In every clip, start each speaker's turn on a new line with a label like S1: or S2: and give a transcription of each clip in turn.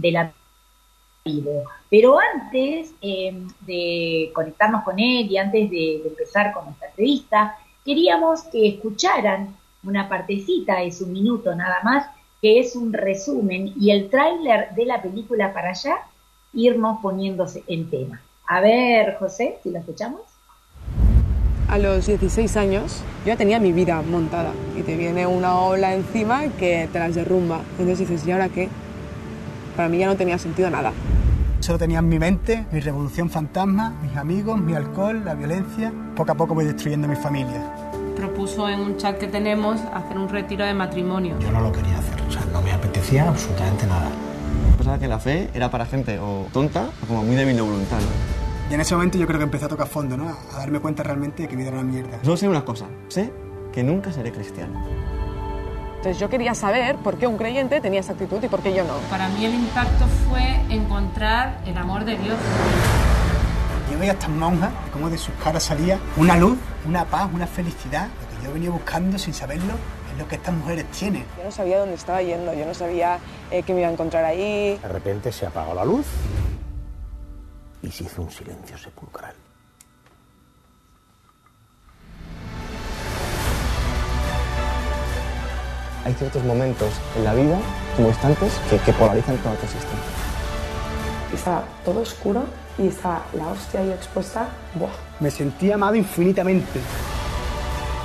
S1: de la vivo. Pero antes em, de conectarnos con él y antes de, empezar con nuestra entrevista, queríamos que escucharan una partecita de su minuto nada más, que es un resumen y el tráiler de la película para allá, irnos poniéndose en tema. A ver, José, si lo escuchamos.
S2: A los 16 años yo tenía mi vida montada y te viene una ola encima que te las derrumba. Entonces dices, ¿y ahora qué? Para mí ya no tenía sentido nada.
S3: Solo tenía en mi mente mi revolución fantasma, mis amigos, mi alcohol, la violencia. Poco a poco voy destruyendo mi familia.
S4: Propuso en un chat que tenemos hacer un retiro de matrimonio.
S5: Yo no lo quería hacer, o sea, no me apetecía absolutamente nada.
S6: Pensaba que la fe era para gente o tonta o como muy débil de voluntad.
S3: Y en ese momento yo creo que empecé a tocar fondo, ¿no? A darme cuenta realmente de que mi vida era una mierda.
S6: Solo sé una cosa, sé que nunca seré cristiano.
S2: Entonces yo quería saber por qué un creyente tenía esa actitud y por qué yo no.
S4: Para mí el impacto fue encontrar el amor de Dios.
S3: Yo veía a estas monjas, como de sus caras salía una luz, una paz, una felicidad, lo que yo venía buscando sin saberlo, es lo que estas mujeres tienen.
S2: Yo no sabía dónde estaba yendo, yo no sabía eh, qué me iba a encontrar ahí.
S5: De repente se apagó la luz y se hizo un silencio sepulcral.
S6: Hay ciertos momentos en la vida, como instantes, que, polarizan toda tu existencia.
S2: Estaba todo oscuro y estaba la hostia ahí expuesta. ¡Buah!
S3: Me sentí amado infinitamente.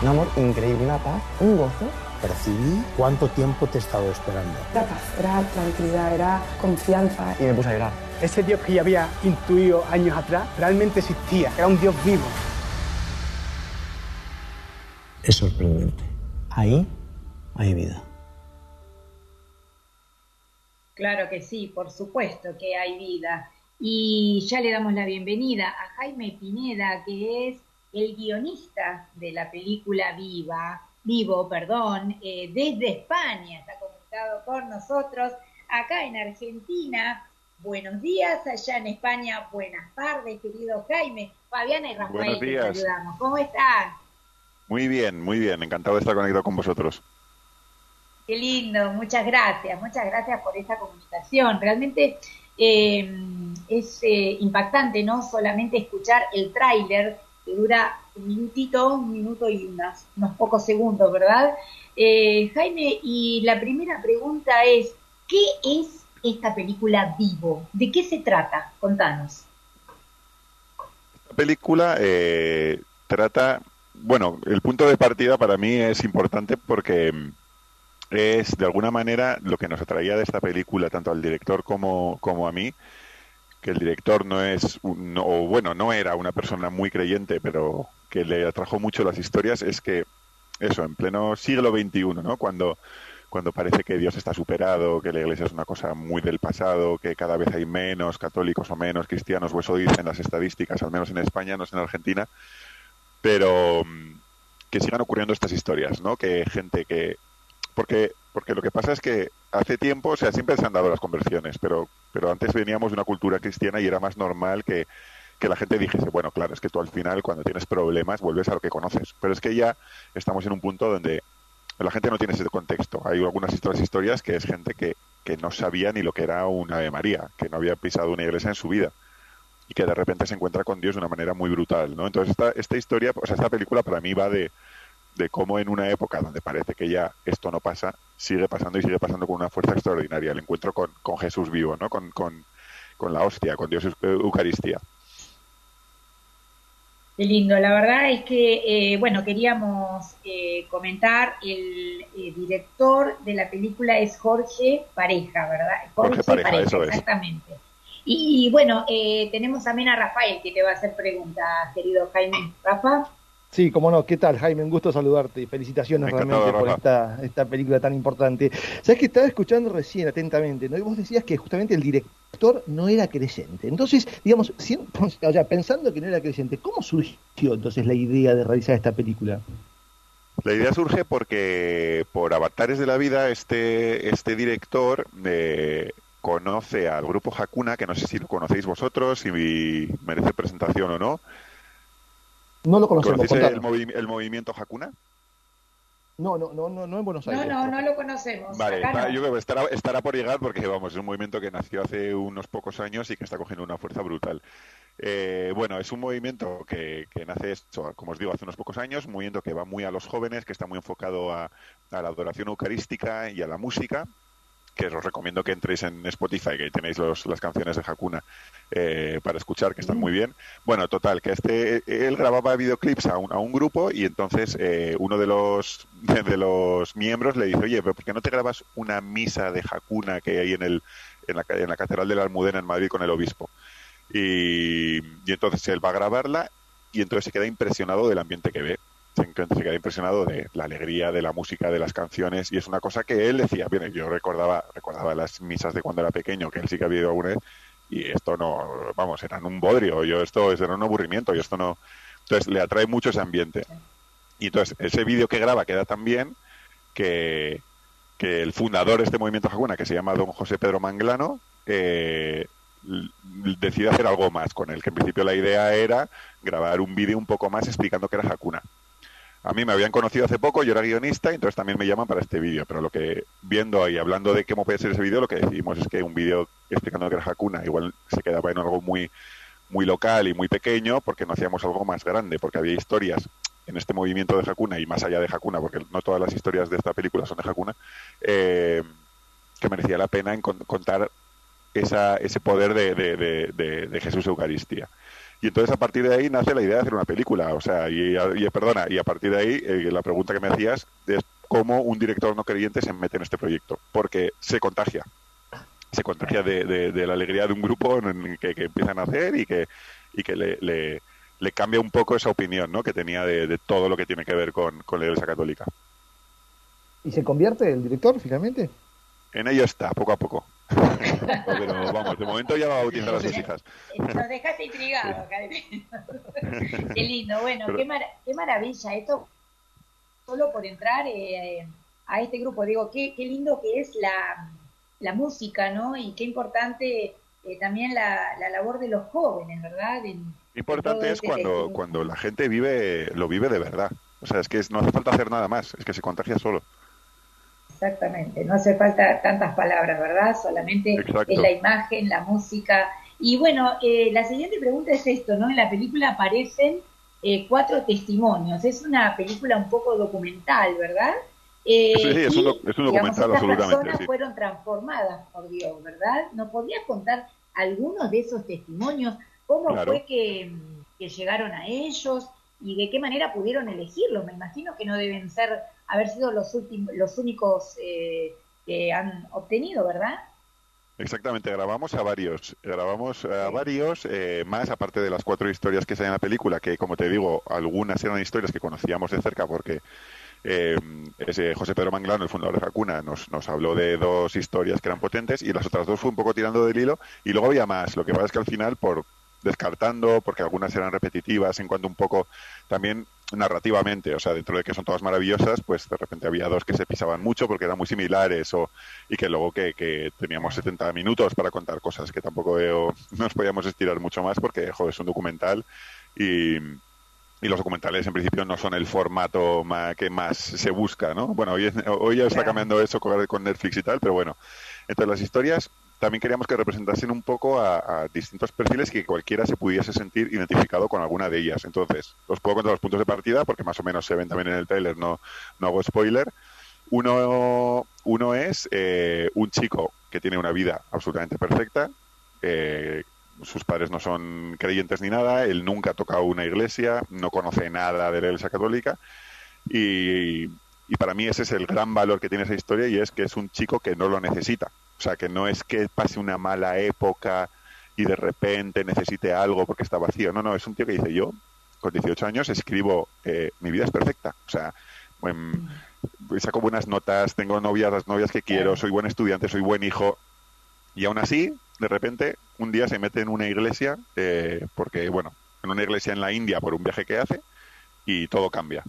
S6: Un amor increíble, una paz, un gozo.
S5: Percibí cuánto tiempo te he estado esperando.
S2: Era paz, era tranquilidad, era confianza.
S6: Y me puse a llorar.
S3: Ese Dios que ya había intuido años atrás realmente existía, era un Dios vivo.
S5: Es sorprendente. Ahí hay vida.
S1: Claro que sí, por supuesto que hay vida. Y ya le damos la bienvenida a Jaime Pineda, que es el guionista de la película Viva, Vivo, perdón, eh, desde España, está conectado con nosotros, acá en Argentina. Buenos días, allá en España, buenas tardes, querido Jaime. Fabiana y Rafael, te saludamos. ¿Cómo están?
S7: Muy bien, muy bien, encantado de estar conectado con vosotros.
S1: Qué lindo, muchas gracias, muchas gracias por esta comunicación. Realmente eh, es eh, impactante, ¿no? Solamente escuchar el tráiler que dura un minutito, un minuto y unos pocos segundos, ¿verdad? Eh, Jaime, y la primera pregunta es, ¿qué es esta película Vivo? ¿De qué se trata? Contanos.
S7: Esta película trata, bueno, el punto de partida para mí es importante porque es de alguna manera lo que nos atraía de esta película, tanto al director como, como a mí, que el director no es, un, bueno, no era una persona muy creyente, pero que le atrajo mucho las historias, es que eso, en pleno siglo XXI, ¿no? Cuando, cuando parece que Dios está superado, que la iglesia es una cosa muy del pasado, que cada vez hay menos católicos o menos cristianos, o eso dicen las estadísticas, al menos en España, no es en Argentina, pero mm, que sigan ocurriendo estas historias, ¿no? Que gente que porque, porque lo que pasa es que hace tiempo, o sea, siempre se han dado las conversiones, pero, pero antes veníamos de una cultura cristiana y era más normal que, que la gente dijese, bueno, claro, es que tú al final cuando tienes problemas vuelves a lo que conoces. Pero es que ya estamos en un punto donde la gente no tiene ese contexto. Hay algunas historias que es gente que, que no sabía ni lo que era una Ave María, que no había pisado una iglesia en su vida y que de repente se encuentra con Dios de una manera muy brutal, ¿no? Entonces esta, esta historia, o sea, esta película para mí va de, de cómo en una época donde parece que ya esto no pasa, sigue pasando y sigue pasando con una fuerza extraordinaria. El encuentro con, con Jesús vivo, ¿no? Con, con, con, la hostia, con Dios Eucaristía.
S1: Qué lindo, la verdad es que, eh, bueno, queríamos eh, comentar, el, eh, director de la película es Jorge Pareja, ¿verdad?
S7: Jorge, Pareja, eso es.
S1: Exactamente. Y, bueno, tenemos también a Rafael que te va a hacer preguntas, querido Jaime. Rafa.
S8: Sí, cómo no. ¿Qué tal, Jaime? Un gusto saludarte y felicitaciones realmente por esta, esta película tan importante. Sabes que estaba escuchando recién atentamente, ¿no? Y vos decías que justamente el director no era creyente. Entonces, digamos, o sea, pensando que no era creyente, ¿cómo surgió entonces la idea de realizar esta película?
S7: La idea surge porque por avatares de la vida este, este director eh, conoce al grupo Hakuna, que no sé si lo conocéis vosotros, si merece presentación o no
S8: no lo conocemos.
S7: ¿Conocéis el, movimiento Hakuna?
S8: No, no, no, no, no en Buenos Aires.
S1: No, no, no lo conocemos.
S7: Vale, yo creo que estará, estará por llegar porque vamos, es un movimiento que nació hace unos pocos años y que está cogiendo una fuerza brutal. Eh, bueno, es un movimiento que, nace, esto, como os digo, hace unos pocos años, un movimiento que va muy a los jóvenes, que está muy enfocado a, a la adoración eucarística y a la música que os recomiendo que entréis en Spotify, que tenéis las canciones de Hakuna eh, para escuchar, que están muy bien. Bueno, total, que este él grababa videoclips a un, a un grupo y entonces eh, uno de los de los miembros le dice, oye, ¿por qué no te grabas una misa de Hakuna que hay en, el, en, la, en la Catedral de la Almudena en Madrid con el obispo? Y, y entonces él va a grabarla y entonces se queda impresionado del ambiente que ve se queda impresionado de la alegría de la música, de las canciones, y es una cosa que él decía, bien, yo recordaba, recordaba las misas de cuando era pequeño, que él sí que había ido alguna vez, y esto no, vamos, eran un bodrio, yo esto era un aburrimiento, y esto no, entonces le atrae mucho ese ambiente. Y entonces ese vídeo que graba queda tan bien que, que el fundador de este movimiento Hakuna, que se llama don José Pedro Manglano, eh, decide hacer algo más con él, que en principio la idea era grabar un vídeo un poco más explicando que era Hakuna. A mí me habían conocido hace poco, yo era guionista, y entonces también me llaman para este vídeo. Pero lo que, viendo y hablando de cómo puede ser ese vídeo, lo que decidimos es que un vídeo explicando que era Hakuna igual se quedaba en algo muy, muy local y muy pequeño, porque no hacíamos algo más grande, porque había historias en este movimiento de Hakuna y más allá de Hakuna, porque no todas las historias de esta película son de Hakuna, eh, que merecía la pena en contar esa, ese poder de, de, de Jesús Eucaristía. Y entonces a partir de ahí nace la idea de hacer una película. O sea, y, perdona, y a partir de ahí eh, la pregunta que me hacías es cómo un director no creyente se mete en este proyecto. Porque se contagia. Se contagia de, la alegría de un grupo en que, empiezan a hacer y que, y que le, le, cambia un poco esa opinión ¿no? que tenía de, todo lo que tiene que ver con, con la Iglesia Católica.
S8: ¿Y se convierte el director finalmente?
S7: En ello está, poco a poco. Pero vamos, de momento ya va a bautizar a sus hijas.
S1: Nos dejaste intrigados, Qué lindo, bueno, qué, qué, maravilla. Esto, solo por entrar eh, a este grupo, digo, qué, qué lindo que es la, la música, ¿no? Y qué importante eh, también la, la, labor de los jóvenes, ¿verdad?
S7: importante es este cuando, cuando la gente vive, lo vive de verdad. O sea, es que no hace falta hacer nada más, es que se contagia solo.
S1: Exactamente, no hace falta tantas palabras, ¿verdad? Solamente es la imagen, la música. Y bueno, eh, la siguiente pregunta es esto, ¿no? En la película aparecen eh, cuatro testimonios. Es una película un poco documental, ¿verdad?
S7: Eh, sí, sí, es, un, es un documental, absolutamente.
S1: Las personas fueron transformadas por Dios, ¿verdad? ¿Nos podrías contar algunos de esos testimonios? ¿Cómo fue que, que llegaron a ellos? y de qué manera pudieron elegirlo. Me imagino que no deben ser haber sido los últimos, los únicos eh, que han obtenido, ¿verdad?
S7: Exactamente, grabamos a varios, grabamos a varios, eh, más aparte de las cuatro historias que salen en la película, que como te digo, algunas eran historias que conocíamos de cerca porque eh, ese José Pedro Manglano, el fundador de Hakuna, nos, nos habló de dos historias que eran potentes y las otras dos fue un poco tirando del hilo y luego había más. Lo que pasa es que al final, por, descartando, porque algunas eran repetitivas en cuanto un poco también narrativamente, o sea, dentro de que son todas maravillosas, pues de repente había dos que se pisaban mucho porque eran muy similares o, y que luego que, que teníamos 70 minutos para contar cosas que tampoco veo, nos podíamos estirar mucho más porque, joder, es un documental y, y los documentales en principio no son el formato que más se busca, ¿no? Bueno, hoy, hoy ya está cambiando eso con Netflix y tal, pero bueno. Entonces las historias también queríamos que representasen un poco a, distintos perfiles que cualquiera se pudiese sentir identificado con alguna de ellas. Entonces, os puedo contar los puntos de partida porque más o menos se ven también en el trailer, no, no hago spoiler. Uno, uno es eh, un chico que tiene una vida absolutamente perfecta. Eh, sus padres no son creyentes ni nada, él nunca ha tocado una iglesia, no conoce nada de la iglesia católica y, y para mí ese es el gran valor que tiene esa historia y es que es un chico que no lo necesita. O sea, que no es que pase una mala época y de repente necesite algo porque está vacío. No, no, es un tío que dice yo, con 18 años, escribo, eh, mi vida es perfecta. O sea, saco buenas notas, tengo novias, las novias que quiero, soy buen estudiante, soy buen hijo. Y aún así, de repente, un día se mete en una iglesia, eh, porque, bueno, en una iglesia en la India por un viaje que hace, y todo cambia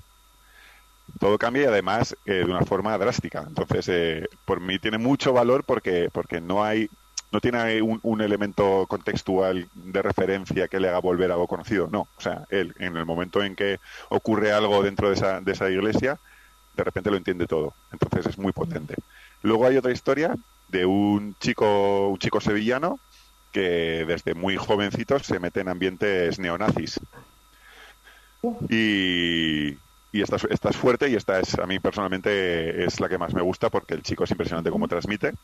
S7: todo cambia y además eh, de una forma drástica. Entonces, eh, por mí tiene mucho valor porque, porque no hay no tiene un, un, elemento contextual de referencia que le haga volver a algo conocido. No, o sea, él en el momento en que ocurre algo dentro de esa, de esa iglesia de repente lo entiende todo. Entonces es muy potente. Luego hay otra historia de un chico, un chico sevillano que desde muy jovencito se mete en ambientes neonazis. Y, y esta, esta, es fuerte y esta es, a mí personalmente, es la que más me gusta porque el chico es impresionante cómo transmite.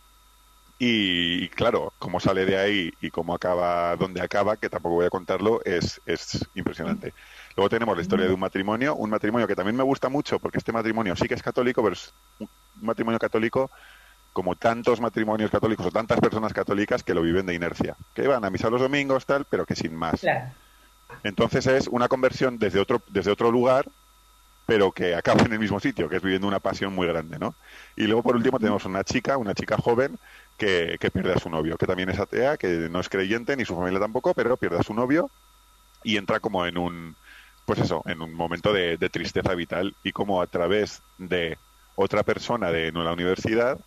S7: Y, claro, cómo sale de ahí y cómo acaba, donde acaba, que tampoco voy a contarlo, es, es impresionante. Luego tenemos la historia de un matrimonio, un matrimonio que también me gusta mucho porque este matrimonio sí que es católico, pero es un matrimonio católico como tantos matrimonios católicos o tantas personas católicas que lo viven de inercia, que van a misa los domingos, tal, pero que sin más. Entonces es una conversión desde otro, desde otro lugar, pero que acaba en el mismo sitio, que es viviendo una pasión muy grande, ¿no? Y luego, por último, tenemos una chica, una chica joven, que, que pierde a su novio, que también es atea, que no es creyente, ni su familia tampoco, pero pierde a su novio y entra como en un, pues eso, en un momento de, de tristeza vital y como a través de otra persona de la universidad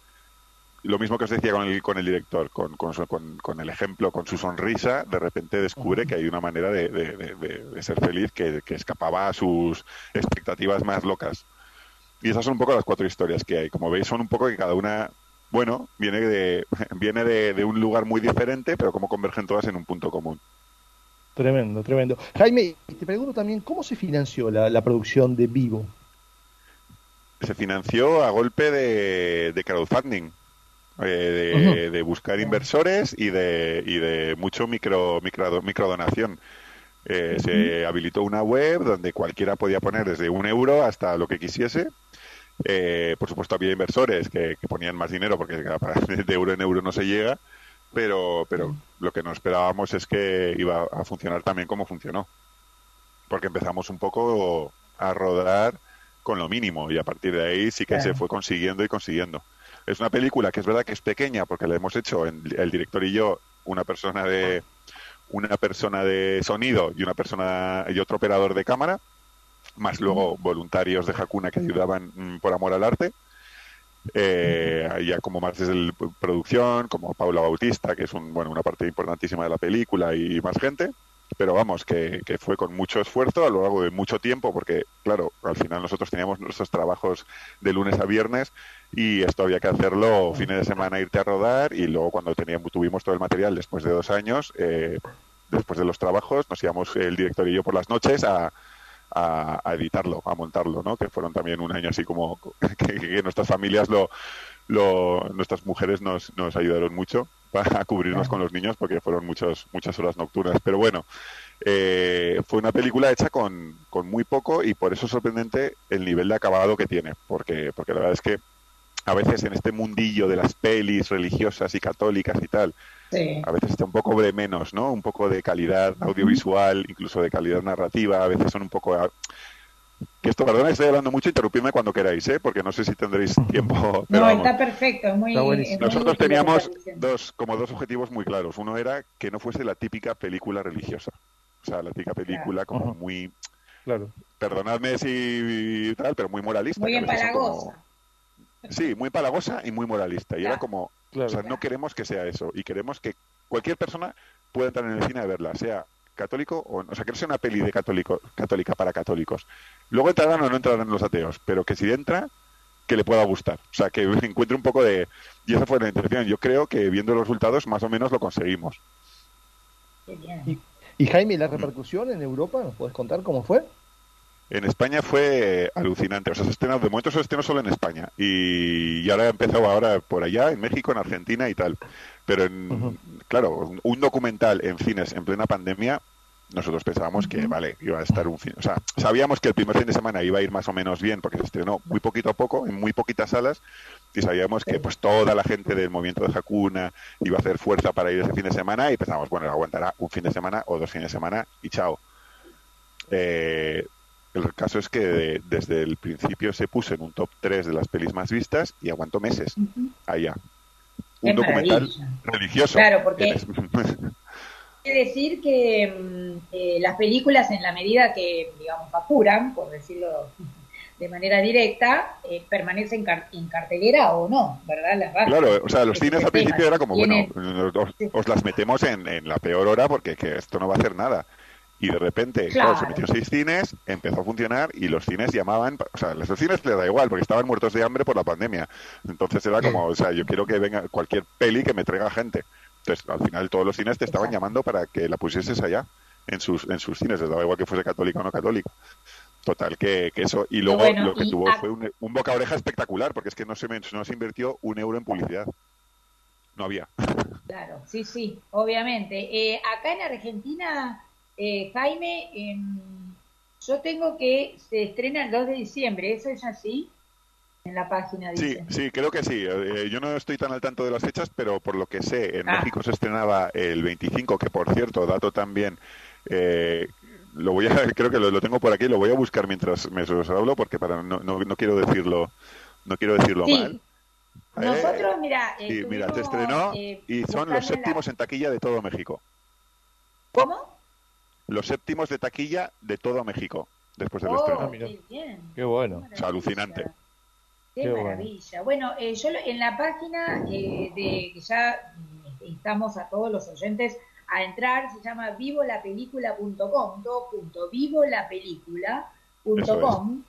S7: lo mismo que os decía con el, con el director, con, con, el ejemplo, con su sonrisa, de repente descubre que hay una manera de, ser feliz que, escapaba a sus expectativas más locas. Y esas son un poco las cuatro historias que hay. Como veis, son un poco que cada una, bueno, viene de, viene de, un lugar muy diferente, pero como convergen todas en un punto común.
S8: Tremendo, tremendo. Jaime, te pregunto también, ¿cómo se financió la, la producción de Vivo?
S7: Se financió a golpe de crowdfunding. Eh, de, buscar inversores y de, y de mucho micro, micro, microdonación. Eh, se habilitó una web donde cualquiera podía poner desde un euro hasta lo que quisiese. Eh, por supuesto había inversores que, ponían más dinero porque de euro en euro no se llega, pero, pero lo que no esperábamos es que iba a funcionar también como funcionó. Porque empezamos un poco a rodar con lo mínimo y a partir de ahí sí que se fue consiguiendo y consiguiendo. Es una película que es verdad que es pequeña porque la hemos hecho el director y yo, una persona de una persona de sonido y una persona y otro operador de cámara, más luego voluntarios de Hakuna que ayudaban mm, por amor al arte. Eh, ya como más desde la producción, como Paula Bautista, que es un, bueno, una parte importantísima de la película y más gente pero vamos, que, que, fue con mucho esfuerzo a lo largo de mucho tiempo, porque, claro, al final nosotros teníamos nuestros trabajos de lunes a viernes y esto había que hacerlo fines de semana, irte a rodar y luego cuando teníamos, tuvimos todo el material después de dos años, eh, después de los trabajos, nos íbamos el director y yo por las noches a, a, editarlo, a montarlo, ¿no? Que fueron también un año así como que, nuestras familias lo, lo, nuestras mujeres nos, nos ayudaron mucho para cubrirnos con los niños porque fueron muchas muchas horas nocturnas. Pero bueno, eh, fue una película hecha con, con muy poco y por eso es sorprendente el nivel de acabado que tiene, porque, porque la verdad es que a veces en este mundillo de las pelis religiosas y católicas y tal, a veces está un poco de menos, ¿no? Un poco de calidad audiovisual, incluso de calidad narrativa, a veces son un poco que esto, perdona, estoy hablando mucho, interrumpidme cuando queráis, ¿eh? porque no sé si tendréis tiempo.
S1: no, está perfecto, muy,
S7: Nosotros teníamos dos, como dos objetivos muy claros. Uno era que no fuese la típica película religiosa. O sea, la típica película como muy...
S8: Claro.
S7: Perdonadme si tal, pero muy moralista.
S1: Muy empalagosa.
S7: Sí, muy palagosa y muy moralista. Y era como, o sea, no queremos que sea eso. Y queremos que cualquier persona pueda entrar en el cine a verla, sea católico o, o sea, que no sea una peli de católico, católica para católicos. Luego entrarán o no entrarán los ateos, pero que si entra, que le pueda gustar. O sea, que encuentre un poco de... Y esa fue la intención. Yo creo que viendo los resultados más o menos lo conseguimos.
S8: Y, y Jaime, ¿la repercusión en Europa? ¿Nos puedes contar cómo fue?
S7: En España fue alucinante. O sea, se estrenó, de momento se estrenó solo en España. Y, ahora ha empezado ahora por allá, en México, en Argentina y tal. Pero, en, claro, un documental en cines en plena pandemia, nosotros pensábamos que, vale, iba a estar un fin. O sea, sabíamos que el primer fin de semana iba a ir más o menos bien porque se estrenó muy poquito a poco, en muy poquitas salas. Y sabíamos que pues toda la gente del movimiento de Hakuna iba a hacer fuerza para ir ese fin de semana. Y pensábamos, bueno, aguantará un fin de semana o dos fines de semana y chao. Eh, el caso es que desde el principio se puso en un top 3 de las pelis más vistas y aguantó meses allá. Un documental religioso.
S1: Claro, porque quiere decir que mm, las películas en la medida que, digamos, apuran, por decirlo de manera directa, eh, permanecen en cartelera o no, ¿verdad?
S7: claro, o sea, los cines al principio era como, bueno, os, las metemos en, la peor hora porque que esto no va a hacer nada Y de repente, claro. se metió seis cines, empezó a funcionar y los cines llamaban, o sea, los cines les da igual porque estaban muertos de hambre por la pandemia. Entonces era como, o sea, yo quiero que venga cualquier peli que me traiga gente. Entonces, al final todos los cines te estaban llamando para que la pusieses allá en sus, en sus cines, les daba igual que fuese católico o no católico. Total, que, que eso. Y luego lo que tuvo fue un, un, boca oreja espectacular, porque es que no se, no se invirtió un euro en publicidad. No había.
S1: Claro, sí, sí, obviamente. Eh, acá en Argentina eh, Jaime, eh, yo tengo que se estrena el 2 de diciembre, ¿eso es así? En la página
S7: dice. Sí, sí, creo que sí. Eh, yo no estoy tan al tanto de las fechas, pero por lo que sé, en ah. México se estrenaba el 25, que por cierto, dato también, eh, lo voy a, creo que lo, tengo por aquí, lo voy a buscar mientras me os hablo, porque para no, no, no quiero decirlo, no quiero decirlo
S1: sí.
S7: mal.
S1: Nosotros, mira,
S7: sí, mira, se estrenó y son los séptimos la... en taquilla de todo México.
S1: ¿Cómo?
S7: Los séptimos de taquilla de todo México después del
S1: oh,
S7: estreno.
S1: Qué, bien.
S8: qué bueno.
S7: Qué o sea, alucinante.
S1: Qué, qué maravilla. Bueno, bueno eh, yo en la página eh, de que ya estamos a todos los oyentes a entrar, se llama vivolapelícula.com, todo punto, vivolapelícula.com.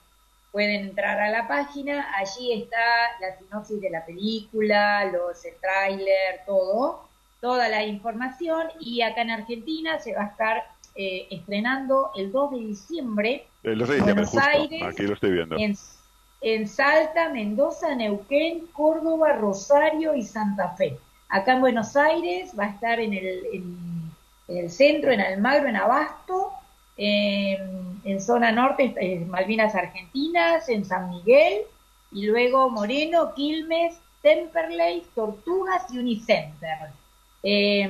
S1: Pueden entrar a la página, allí está la sinopsis de la película, los el tráiler, todo, toda la información y acá en Argentina se va a estar eh, estrenando el 2 de diciembre.
S7: El 2 de diciembre, Buenos justo. Aires, aquí lo estoy viendo.
S1: En, en, Salta, Mendoza, Neuquén, Córdoba, Rosario y Santa Fe. Acá en Buenos Aires va a estar en el, en, en el centro, en Almagro, en Abasto, en, en zona norte, en Malvinas Argentinas, en San Miguel, y luego Moreno, Quilmes, Temperley, Tortugas y Unicenter. Eh,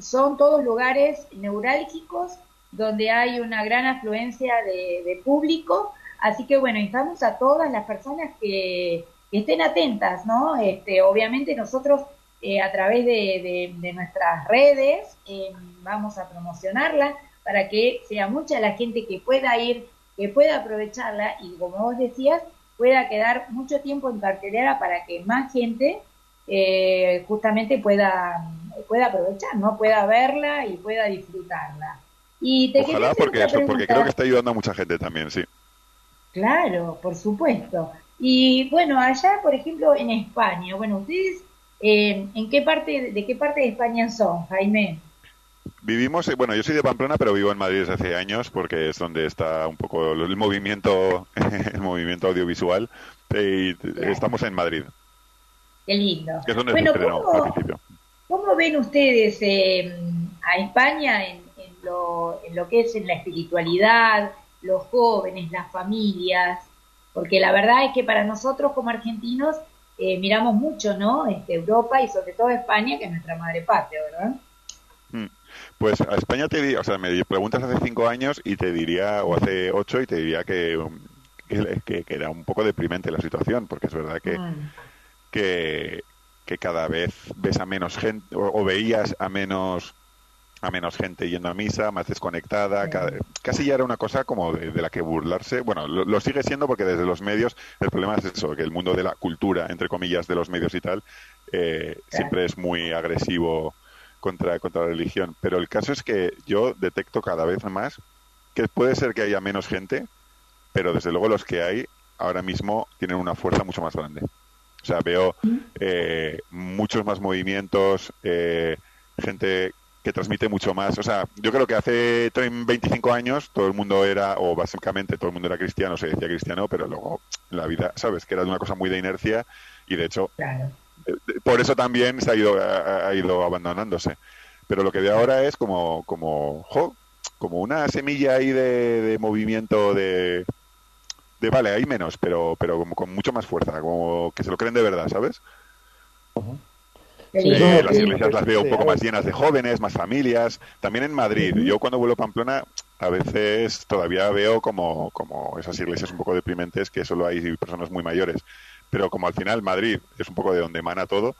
S1: son todos lugares neurálgicos donde hay una gran afluencia de, público. Así que bueno, invitamos a todas las personas que, estén atentas, ¿no? Este, obviamente nosotros eh, a través de, nuestras redes eh, vamos a promocionarla para que sea mucha la gente que pueda ir, que pueda aprovecharla y como vos decías, pueda quedar mucho tiempo en cartelera para que más gente eh, justamente pueda, pueda aprovechar, ¿no? Pueda verla y pueda disfrutarla. Y te
S7: Ojalá porque eso, porque creo que está ayudando a mucha gente también, sí.
S1: Claro, por supuesto. Y bueno, allá, por ejemplo, en España, bueno, ustedes, eh, ¿en qué parte, de qué parte de España son, Jaime?
S7: Vivimos, bueno, yo soy de Pamplona, pero vivo en Madrid desde hace años porque es donde está un poco el movimiento, el movimiento audiovisual y claro. estamos en Madrid.
S1: Qué lindo.
S7: Que es donde
S1: bueno,
S7: se estrenó,
S1: ¿cómo,
S7: al principio.
S1: ¿cómo ven ustedes eh, a España en, lo, en lo que es en la espiritualidad, los jóvenes, las familias? Porque la verdad es que para nosotros como argentinos eh, miramos mucho, ¿no? Este, Europa y sobre todo España, que es nuestra madre patria, ¿verdad?
S7: Mm. Pues a España te diría, o sea, me preguntas hace cinco años y te diría, o hace ocho, y te diría que, que, que era un poco deprimente la situación, porque es verdad que, mm. que, que, cada vez ves a menos gente, o, o, veías a menos a menos gente yendo a misa, más desconectada, cada, casi ya era una cosa como de, de la que burlarse. Bueno, lo, lo, sigue siendo porque desde los medios el problema es eso, que el mundo de la cultura, entre comillas, de los medios y tal, eh, siempre es muy agresivo contra, contra la religión. Pero el caso es que yo detecto cada vez más que puede ser que haya menos gente, pero desde luego los que hay ahora mismo tienen una fuerza mucho más grande. O sea, veo eh, muchos más movimientos, eh, gente que transmite mucho más. O sea, yo creo que hace 25 años todo el mundo era, o básicamente todo el mundo era cristiano, se decía cristiano, pero luego la vida, ¿sabes? Que era una cosa muy de inercia y de hecho...
S1: Claro
S7: por eso también se ha ido, ha, ha ido abandonándose. Pero lo que de ahora es como, como, jo, como una semilla ahí de, de movimiento de, de, vale, hay menos, pero, pero como con mucho más fuerza, como que se lo creen de verdad, ¿sabes? Uh -huh. Sí, eh, las iglesias las veo un poco más llenas de jóvenes, más familias. También en Madrid. Yo cuando vuelvo a Pamplona, a veces todavía veo como, como esas iglesias un poco deprimentes que solo hay personas muy mayores pero como al final Madrid es un poco de donde emana todo,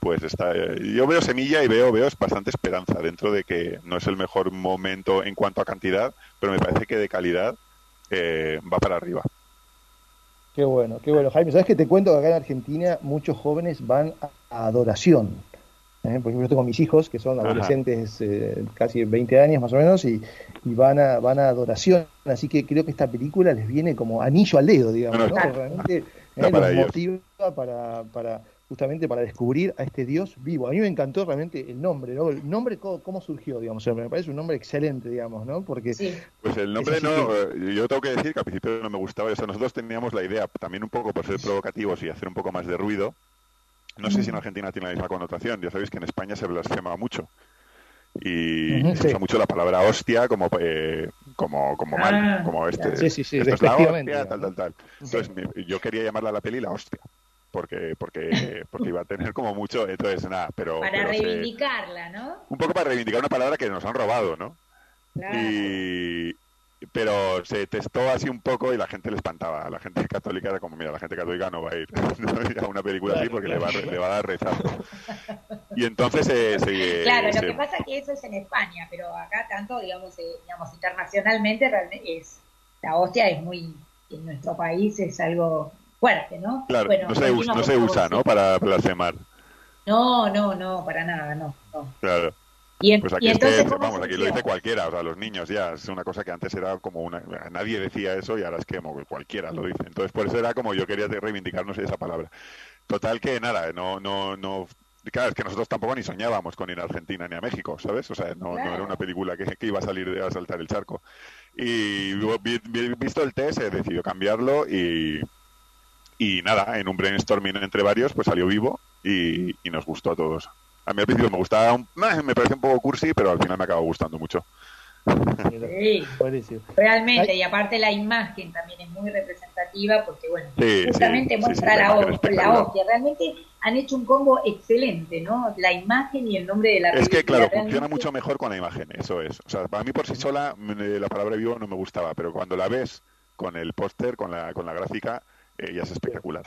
S7: pues está, yo veo semilla y veo, veo bastante esperanza dentro de que no es el mejor momento en cuanto a cantidad, pero me parece que de calidad eh, va para arriba.
S8: Qué bueno, qué bueno, Jaime. ¿Sabes que te cuento que acá en Argentina muchos jóvenes van a adoración? ¿eh? porque yo tengo mis hijos que son adolescentes eh, casi 20 años más o menos y, van a van a adoración así que creo que esta película les viene como anillo al dedo digamos ¿no? realmente eh, los motiva para, para justamente para descubrir a este Dios vivo. A mí me encantó realmente el nombre, ¿no? El nombre, cómo, surgió, digamos. me parece un nombre excelente, digamos, ¿no? Porque.
S7: Pues el nombre no. Yo tengo que decir que al principio no me gustaba. eso nosotros teníamos la idea, también un poco por ser provocativos y hacer un poco más de ruido, no sé si en Argentina tiene la misma connotación. Ya sabéis que en España se blasfema mucho. Y se usa mucho la palabra hostia como eh, como como mal, ah, como este.
S8: Sí, sí, sí,
S7: esto es la hostia, tal, tal, tal. Entonces yo quería llamarla a la peli la hostia. Porque, porque, porque iba a tener como mucho, entonces nada, pero...
S1: Para reivindicarla, ¿no?
S7: Un poco para reivindicar una palabra que nos han robado, ¿no? Claro. Y, pero se testó así un poco y la gente le espantaba. La gente católica era como, mira, la gente católica no va a ir, a una película así porque le, va, le va a dar rechazo. Y entonces se...
S1: claro, lo que pasa es que eso es en España, pero acá tanto, digamos, eh, digamos internacionalmente, realmente es la hostia es muy... En nuestro país es algo fuerte, ¿no?
S7: Claro, no, se, no se usa, ¿no? Para blasfemar.
S1: No, no, no, para nada, no. no.
S7: Claro pues aquí, es vamos, aquí lo dice cualquiera, o sea, los niños ya, es una cosa que antes era como una, nadie decía eso y ahora es que cualquiera lo dice. Entonces, por eso era como yo quería reivindicarnos esa palabra. Total que nada, no, no, no, claro, es que nosotros tampoco ni soñábamos con ir a Argentina ni a México, ¿sabes? O sea, no, era una película que, iba a salir a saltar el charco. Y visto el test, he decidido cambiarlo y, y nada, en un brainstorming entre varios, pues salió vivo y nos gustó a todos. A mí al principio me gustaba, un, me parecía un poco cursi, pero al final me acaba gustando mucho.
S1: Sí, realmente, y aparte la imagen también es muy representativa porque, bueno, justamente muestra la, hostia. Realmente han hecho un combo excelente, ¿no? La imagen y el nombre de la
S7: Es que, claro, funciona mucho mejor con la imagen, eso es. O sea, para mí por sí sola la palabra vivo no me gustaba, pero cuando la ves con el póster, con la, con la gráfica, eh, ya es espectacular.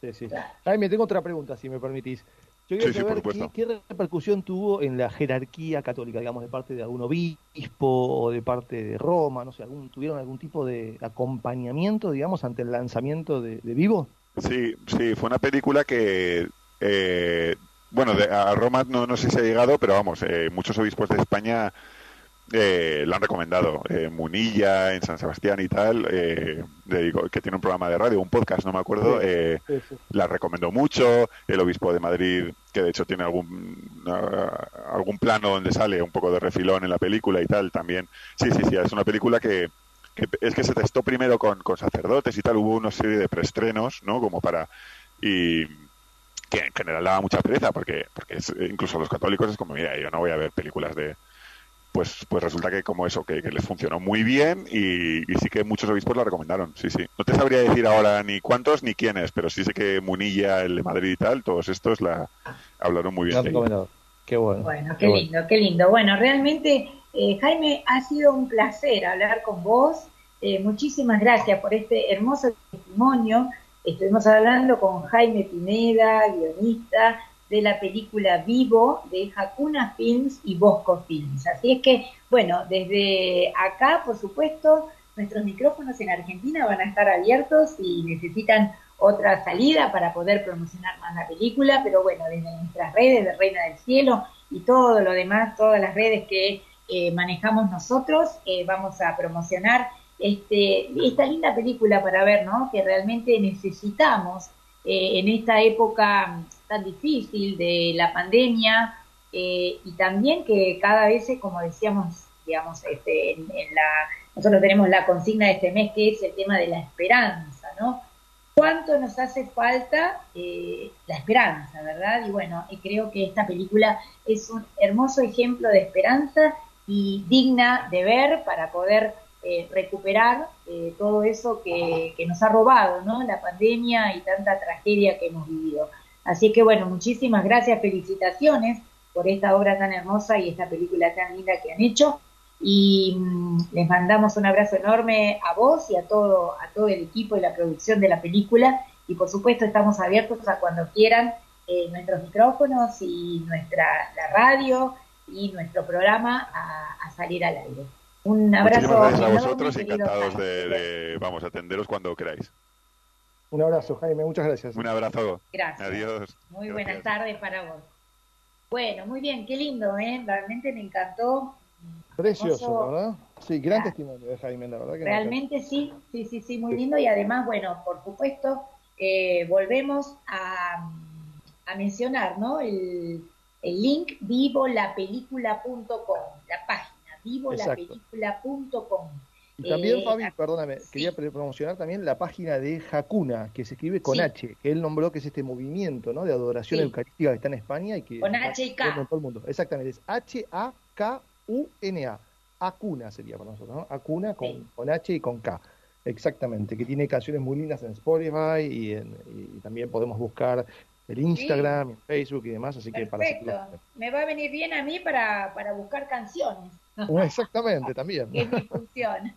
S8: Sí, sí. Ay, me tengo otra pregunta, si me permitís. Yo quería saber qué, repercusión tuvo en la jerarquía católica, digamos, de parte de algún obispo o de parte de Roma, no sé, algún, ¿tuvieron algún tipo de acompañamiento, digamos, ante el lanzamiento de, Vivo?
S7: Sí, sí, fue una película que, eh, bueno, a Roma no, no sé si ha llegado, pero vamos, eh, muchos obispos de España eh, lo han recomendado. Eh, Munilla, en San Sebastián y tal, eh, que tiene un programa de radio, un podcast, no me acuerdo, eh, la recomendó mucho. El obispo de Madrid, que de hecho tiene algún, algún plano donde sale un poco de refilón en la película y tal, también. Sí, sí, sí, es una película que, es que se testó primero con, con sacerdotes y tal, hubo una serie de preestrenos, ¿no? Como para... Y, que en general daba mucha pereza porque porque incluso los católicos es como mira yo no voy a ver películas de, pues, pues resulta que como eso, que, les funcionó muy bien y, sí que muchos obispos la recomendaron, sí, sí. No te sabría decir ahora ni cuántos ni quiénes, pero sí sé que Munilla, el de Madrid y tal, todos estos la hablaron muy bien.
S8: Qué bueno.
S1: Bueno, qué, lindo, qué lindo. Bueno, realmente, eh, Jaime, ha sido un placer hablar con vos. Eh, muchísimas gracias por este hermoso testimonio. Estuvimos hablando con Jaime Pineda, guionista, de la película Vivo de Hakuna Films y Bosco Films. Así es que, bueno, desde acá, por supuesto, nuestros micrófonos en Argentina van a estar abiertos y necesitan otra salida para poder promocionar más la película, pero bueno, desde nuestras redes de Reina del Cielo y todo lo demás, todas las redes que eh, manejamos nosotros, eh, vamos a promocionar este, esta linda película para ver, ¿no? Que realmente necesitamos eh, en esta época tan difícil de la pandemia eh, y también que cada vez, como decíamos, digamos, este, en, la, nosotros tenemos la consigna de este mes que es el tema de la esperanza, ¿no? ¿Cuánto nos hace falta eh, la esperanza, verdad? Y bueno, creo que esta película es un hermoso ejemplo de esperanza y digna de ver para poder eh, recuperar todo eso que, que, nos ha robado, ¿no? La pandemia y tanta tragedia que hemos vivido. Así que bueno, muchísimas gracias, felicitaciones por esta obra tan hermosa y esta película tan linda que han hecho. Y mm, les mandamos un abrazo enorme a vos y a todo, a todo el equipo y la producción de la película. Y por supuesto estamos abiertos a cuando quieran eh, nuestros micrófonos y nuestra la radio y nuestro programa a, salir al aire. Un abrazo.
S7: Muchísimas gracias a vosotros, encantados de, de, vamos, atenderos cuando queráis.
S8: Un abrazo, Jaime, muchas gracias.
S7: Un abrazo.
S1: Gracias.
S7: Adiós.
S1: Muy buenas tardes para vos. Bueno, muy bien, qué lindo, ¿eh? Realmente me encantó.
S8: Precioso, ¿verdad? Sí, gran testimonio de Jaime, la verdad que
S1: Realmente sí, sí, sí, sí, muy lindo y además, bueno, por supuesto, eh, volvemos a, a, mencionar, ¿no? El, el link vivolapelícula.com, la página vivolapelícula.com.
S8: Y también, eh, Fabi, perdóname, quería promocionar también la página de Hakuna, que se escribe con H, que él nombró que es este movimiento ¿no? de adoración eucarística que está en España y que
S1: con H y K.
S8: todo el mundo. Exactamente, es H-A-K-U-N-A. Acuna sería para nosotros, ¿no? Acuna con, con H y con K. Exactamente, que tiene canciones muy lindas en Spotify y, en, y también podemos buscar el Instagram, el Facebook y demás, así que para
S1: me va a venir bien a mí para, para buscar canciones.
S8: Exactamente, también.
S1: Es mi función.